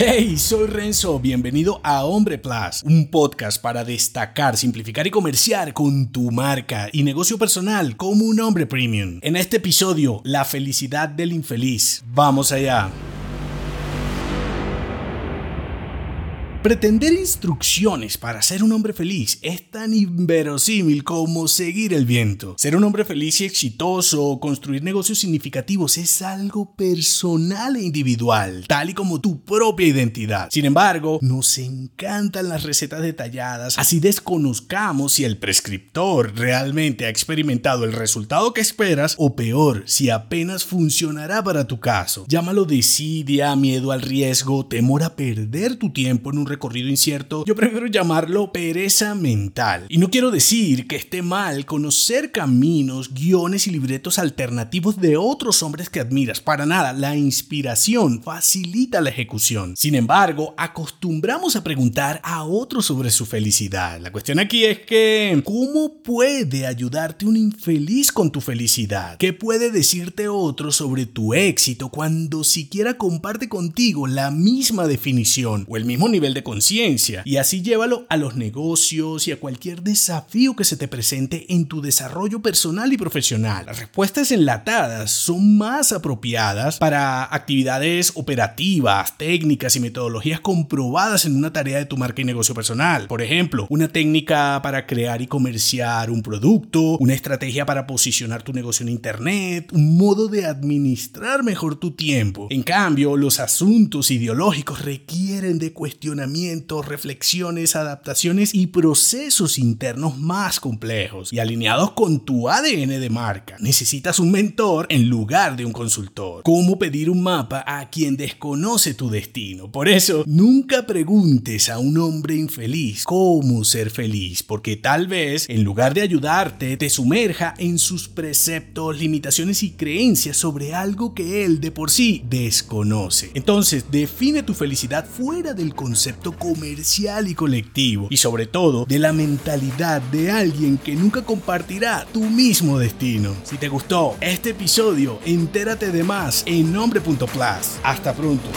Hey, soy Renzo, bienvenido a Hombre Plus, un podcast para destacar, simplificar y comerciar con tu marca y negocio personal como un hombre premium. En este episodio, la felicidad del infeliz. Vamos allá. Pretender instrucciones para ser un hombre feliz es tan inverosímil como seguir el viento. Ser un hombre feliz y exitoso o construir negocios significativos es algo personal e individual, tal y como tu propia identidad. Sin embargo, nos encantan las recetas detalladas, así desconozcamos si el prescriptor realmente ha experimentado el resultado que esperas o peor, si apenas funcionará para tu caso. Llámalo desidia, miedo al riesgo, temor a perder tu tiempo en un recorrido incierto, yo prefiero llamarlo pereza mental. Y no quiero decir que esté mal conocer caminos, guiones y libretos alternativos de otros hombres que admiras. Para nada, la inspiración facilita la ejecución. Sin embargo, acostumbramos a preguntar a otros sobre su felicidad. La cuestión aquí es que, ¿cómo puede ayudarte un infeliz con tu felicidad? ¿Qué puede decirte otro sobre tu éxito cuando siquiera comparte contigo la misma definición o el mismo nivel de conciencia y así llévalo a los negocios y a cualquier desafío que se te presente en tu desarrollo personal y profesional. Las respuestas enlatadas son más apropiadas para actividades operativas, técnicas y metodologías comprobadas en una tarea de tu marca y negocio personal. Por ejemplo, una técnica para crear y comerciar un producto, una estrategia para posicionar tu negocio en Internet, un modo de administrar mejor tu tiempo. En cambio, los asuntos ideológicos requieren de cuestionamiento reflexiones, adaptaciones y procesos internos más complejos y alineados con tu ADN de marca. Necesitas un mentor en lugar de un consultor. ¿Cómo pedir un mapa a quien desconoce tu destino? Por eso, nunca preguntes a un hombre infeliz cómo ser feliz, porque tal vez, en lugar de ayudarte, te sumerja en sus preceptos, limitaciones y creencias sobre algo que él de por sí desconoce. Entonces, define tu felicidad fuera del concepto comercial y colectivo y sobre todo de la mentalidad de alguien que nunca compartirá tu mismo destino. Si te gustó este episodio, entérate de más en nombre.plus. Hasta pronto.